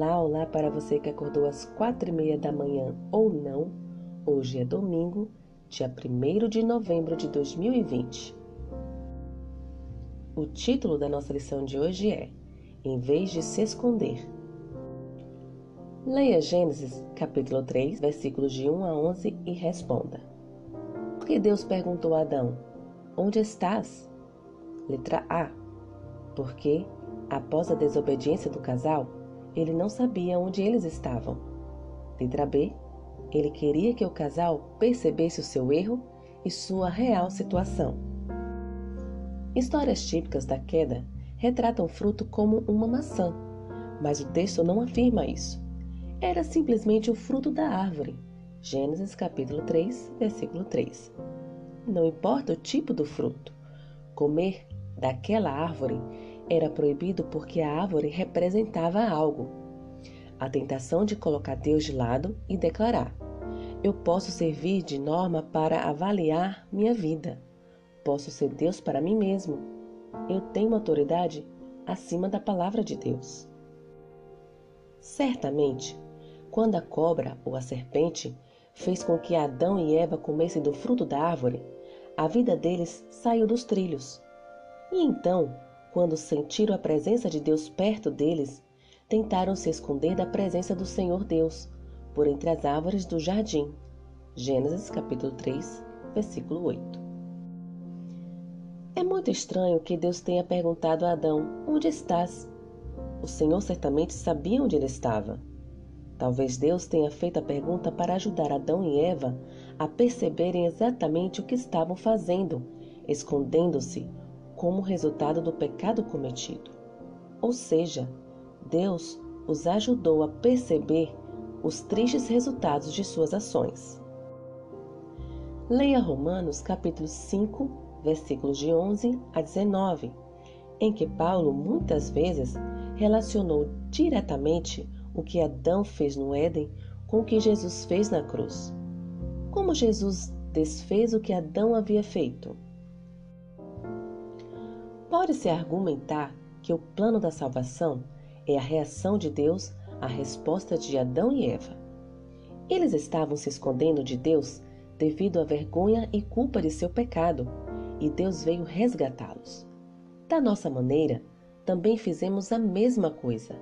Olá, olá para você que acordou às quatro e meia da manhã ou não. Hoje é domingo, dia 1 de novembro de 2020. O título da nossa lição de hoje é Em vez de se esconder. Leia Gênesis capítulo 3, versículos de 1 a 11 e responda. Por que Deus perguntou a Adão: Onde estás? Letra A. Porque, após a desobediência do casal, ele não sabia onde eles estavam. Letra B. Ele queria que o casal percebesse o seu erro e sua real situação. Histórias típicas da queda retratam o fruto como uma maçã, mas o texto não afirma isso. Era simplesmente o fruto da árvore. Gênesis capítulo 3, versículo 3. Não importa o tipo do fruto. Comer daquela árvore era proibido porque a árvore representava algo. A tentação de colocar Deus de lado e declarar: Eu posso servir de norma para avaliar minha vida. Posso ser Deus para mim mesmo. Eu tenho autoridade acima da palavra de Deus. Certamente, quando a cobra ou a serpente fez com que Adão e Eva comessem do fruto da árvore, a vida deles saiu dos trilhos. E então quando sentiram a presença de Deus perto deles, tentaram se esconder da presença do Senhor Deus por entre as árvores do jardim. Gênesis capítulo 3, versículo 8. É muito estranho que Deus tenha perguntado a Adão: Onde estás? O Senhor certamente sabia onde ele estava. Talvez Deus tenha feito a pergunta para ajudar Adão e Eva a perceberem exatamente o que estavam fazendo, escondendo-se como resultado do pecado cometido. Ou seja, Deus os ajudou a perceber os tristes resultados de suas ações. Leia Romanos capítulo 5, versículos de 11 a 19, em que Paulo muitas vezes relacionou diretamente o que Adão fez no Éden com o que Jesus fez na cruz. Como Jesus desfez o que Adão havia feito? Pode-se argumentar que o plano da salvação é a reação de Deus à resposta de Adão e Eva. Eles estavam se escondendo de Deus devido à vergonha e culpa de seu pecado, e Deus veio resgatá-los. Da nossa maneira, também fizemos a mesma coisa,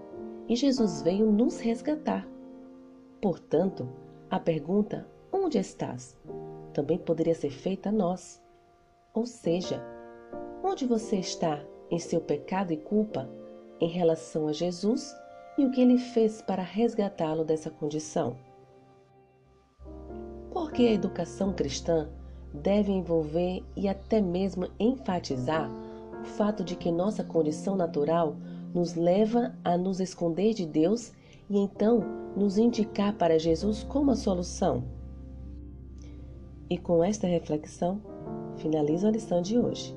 e Jesus veio nos resgatar. Portanto, a pergunta: onde estás? também poderia ser feita a nós. Ou seja, Onde você está em seu pecado e culpa em relação a Jesus e o que ele fez para resgatá-lo dessa condição? Porque a educação cristã deve envolver e até mesmo enfatizar o fato de que nossa condição natural nos leva a nos esconder de Deus e então nos indicar para Jesus como a solução. E com esta reflexão, finalizo a lição de hoje.